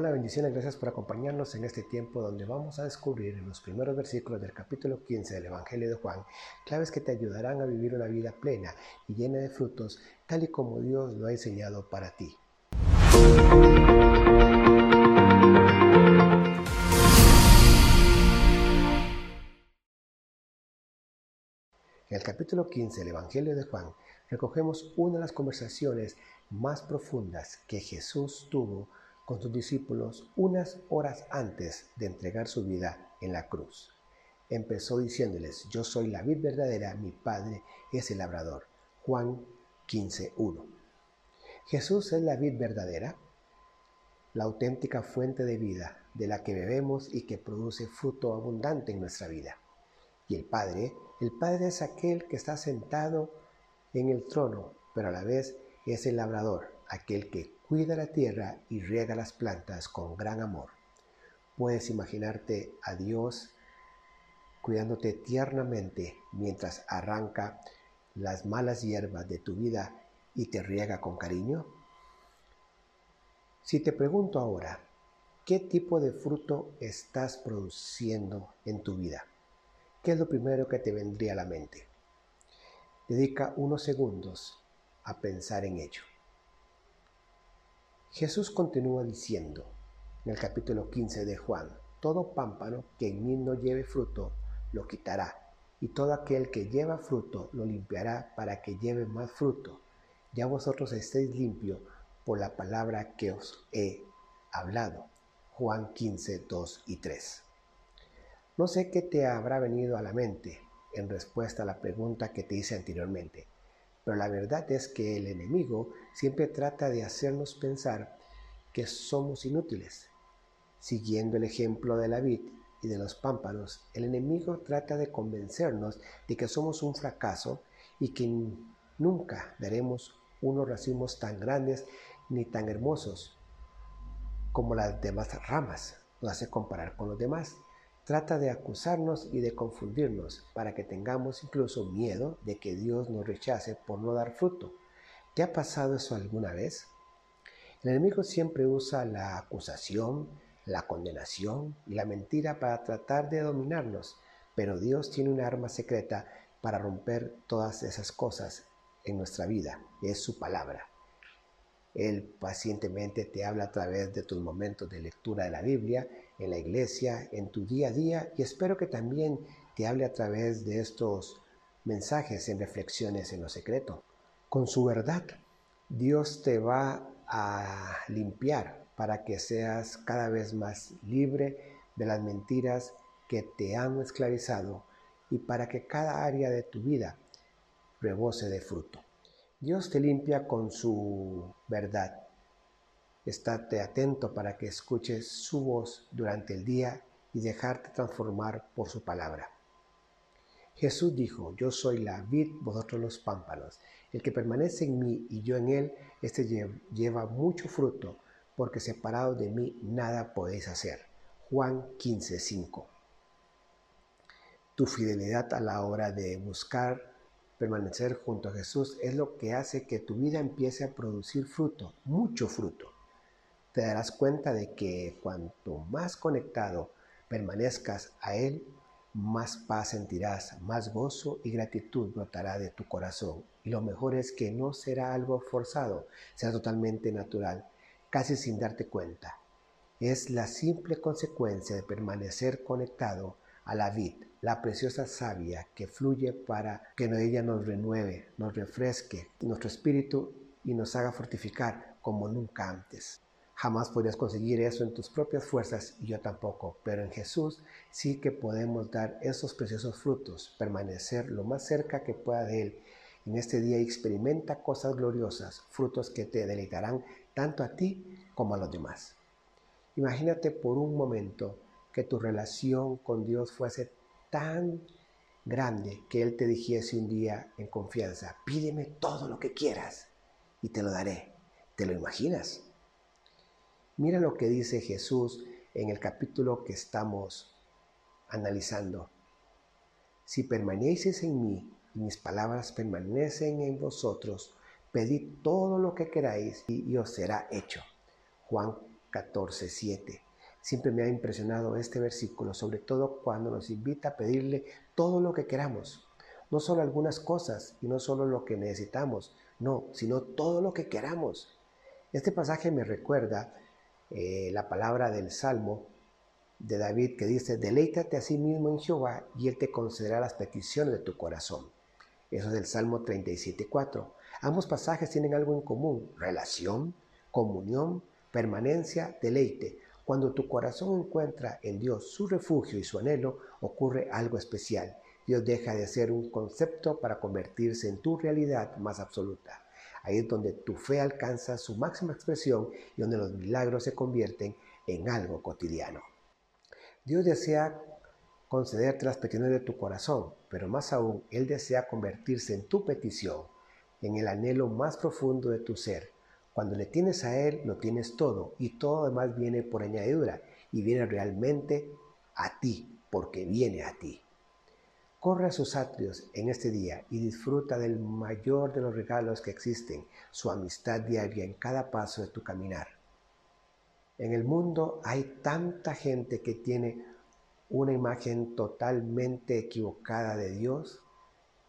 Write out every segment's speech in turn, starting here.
Hola, bendiciones, gracias por acompañarnos en este tiempo donde vamos a descubrir en los primeros versículos del capítulo 15 del Evangelio de Juan claves que te ayudarán a vivir una vida plena y llena de frutos, tal y como Dios lo ha enseñado para ti. En el capítulo 15 del Evangelio de Juan recogemos una de las conversaciones más profundas que Jesús tuvo con sus discípulos unas horas antes de entregar su vida en la cruz. Empezó diciéndoles, yo soy la vid verdadera, mi Padre es el labrador. Juan 15.1. Jesús es la vid verdadera, la auténtica fuente de vida de la que bebemos y que produce fruto abundante en nuestra vida. Y el Padre, el Padre es aquel que está sentado en el trono, pero a la vez es el labrador, aquel que cuida la tierra y riega las plantas con gran amor. Puedes imaginarte a Dios cuidándote tiernamente mientras arranca las malas hierbas de tu vida y te riega con cariño? Si te pregunto ahora, ¿qué tipo de fruto estás produciendo en tu vida? ¿Qué es lo primero que te vendría a la mente? Dedica unos segundos a pensar en ello. Jesús continúa diciendo en el capítulo 15 de Juan, todo pámpano que en mí no lleve fruto, lo quitará, y todo aquel que lleva fruto, lo limpiará para que lleve más fruto. Ya vosotros estéis limpios por la palabra que os he hablado. Juan 15, 2 y 3. No sé qué te habrá venido a la mente en respuesta a la pregunta que te hice anteriormente. Pero la verdad es que el enemigo siempre trata de hacernos pensar que somos inútiles. Siguiendo el ejemplo de la vid y de los pámpanos, el enemigo trata de convencernos de que somos un fracaso y que nunca daremos unos racimos tan grandes ni tan hermosos como las demás ramas. Nos hace comparar con los demás trata de acusarnos y de confundirnos para que tengamos incluso miedo de que Dios nos rechace por no dar fruto. ¿Te ha pasado eso alguna vez? El enemigo siempre usa la acusación, la condenación y la mentira para tratar de dominarnos, pero Dios tiene una arma secreta para romper todas esas cosas en nuestra vida, es su palabra. Él pacientemente te habla a través de tus momentos de lectura de la Biblia, en la iglesia, en tu día a día y espero que también te hable a través de estos mensajes en reflexiones en lo secreto. Con su verdad, Dios te va a limpiar para que seas cada vez más libre de las mentiras que te han esclavizado y para que cada área de tu vida rebose de fruto. Dios te limpia con su verdad. Estate atento para que escuches su voz durante el día y dejarte transformar por su palabra. Jesús dijo, yo soy la vid, vosotros los pámpanos. El que permanece en mí y yo en él, este lleva mucho fruto, porque separado de mí nada podéis hacer. Juan 15:5. Tu fidelidad a la hora de buscar Permanecer junto a Jesús es lo que hace que tu vida empiece a producir fruto, mucho fruto. Te darás cuenta de que cuanto más conectado permanezcas a Él, más paz sentirás, más gozo y gratitud brotará de tu corazón. Y lo mejor es que no será algo forzado, será totalmente natural, casi sin darte cuenta. Es la simple consecuencia de permanecer conectado a la vid, la preciosa savia que fluye para que ella nos renueve, nos refresque nuestro espíritu y nos haga fortificar como nunca antes. Jamás podrías conseguir eso en tus propias fuerzas y yo tampoco, pero en Jesús sí que podemos dar esos preciosos frutos, permanecer lo más cerca que pueda de Él. En este día experimenta cosas gloriosas, frutos que te deleitarán tanto a ti como a los demás. Imagínate por un momento que tu relación con Dios fuese tan grande que Él te dijese un día en confianza, pídeme todo lo que quieras y te lo daré. ¿Te lo imaginas? Mira lo que dice Jesús en el capítulo que estamos analizando. Si permanecéis en mí y mis palabras permanecen en vosotros, pedid todo lo que queráis y, os será hecho. Juan 14, 7. Siempre me ha impresionado este versículo, sobre todo cuando nos invita a pedirle todo lo que queramos. No solo algunas cosas y no solo lo que necesitamos, no, sino todo lo que queramos. Este pasaje me recuerda eh, la palabra del Salmo de David que dice, deleítate a sí mismo en Jehová y Él te concederá las peticiones de tu corazón. Eso es del Salmo 37.4. Ambos pasajes tienen algo en común, relación, comunión, permanencia, deleite. Cuando tu corazón encuentra en Dios su refugio y su anhelo, ocurre algo especial. Dios deja de ser un concepto para convertirse en tu realidad más absoluta. Ahí es donde tu fe alcanza su máxima expresión y donde los milagros se convierten en algo cotidiano. Dios desea concederte las peticiones de tu corazón, pero más aún, Él desea convertirse en tu petición, en el anhelo más profundo de tu ser, cuando le tienes a Él, lo tienes todo y todo además viene por añadidura y viene realmente a ti, porque viene a ti. Corre a sus atrios en este día y disfruta del mayor de los regalos que existen, su amistad diaria en cada paso de tu caminar. En el mundo hay tanta gente que tiene una imagen totalmente equivocada de Dios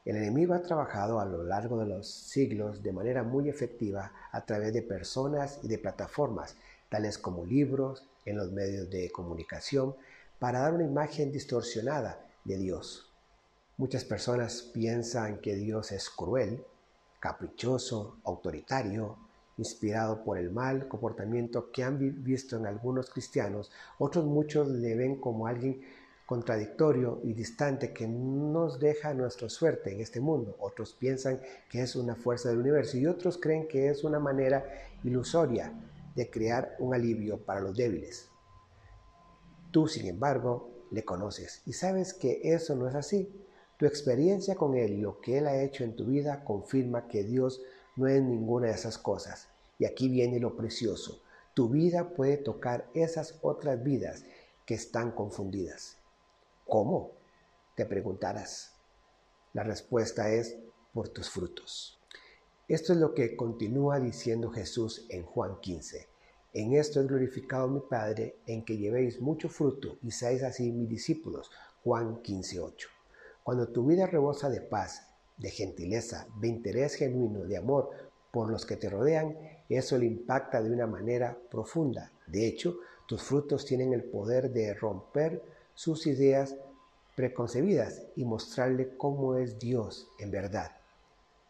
el enemigo ha trabajado a lo largo de los siglos de manera muy efectiva a través de personas y de plataformas, tales como libros, en los medios de comunicación, para dar una imagen distorsionada de Dios. Muchas personas piensan que Dios es cruel, caprichoso, autoritario, inspirado por el mal comportamiento que han visto en algunos cristianos. Otros muchos le ven como alguien contradictorio y distante que nos deja nuestra suerte en este mundo. Otros piensan que es una fuerza del universo y otros creen que es una manera ilusoria de crear un alivio para los débiles. Tú, sin embargo, le conoces y sabes que eso no es así. Tu experiencia con Él y lo que Él ha hecho en tu vida confirma que Dios no es ninguna de esas cosas. Y aquí viene lo precioso. Tu vida puede tocar esas otras vidas que están confundidas. ¿Cómo? Te preguntarás. La respuesta es por tus frutos. Esto es lo que continúa diciendo Jesús en Juan 15. En esto es glorificado mi Padre, en que llevéis mucho fruto y seáis así mis discípulos. Juan 15.8. Cuando tu vida rebosa de paz, de gentileza, de interés genuino, de amor por los que te rodean, eso le impacta de una manera profunda. De hecho, tus frutos tienen el poder de romper sus ideas preconcebidas y mostrarle cómo es Dios en verdad.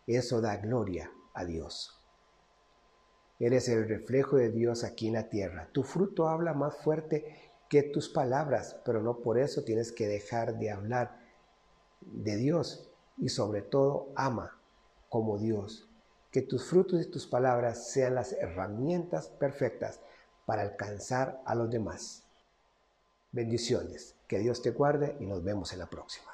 Eso da gloria a Dios. Eres el reflejo de Dios aquí en la tierra. Tu fruto habla más fuerte que tus palabras, pero no por eso tienes que dejar de hablar de Dios y sobre todo ama como Dios. Que tus frutos y tus palabras sean las herramientas perfectas para alcanzar a los demás. Bendiciones. Que Dios te guarde y nos vemos en la próxima.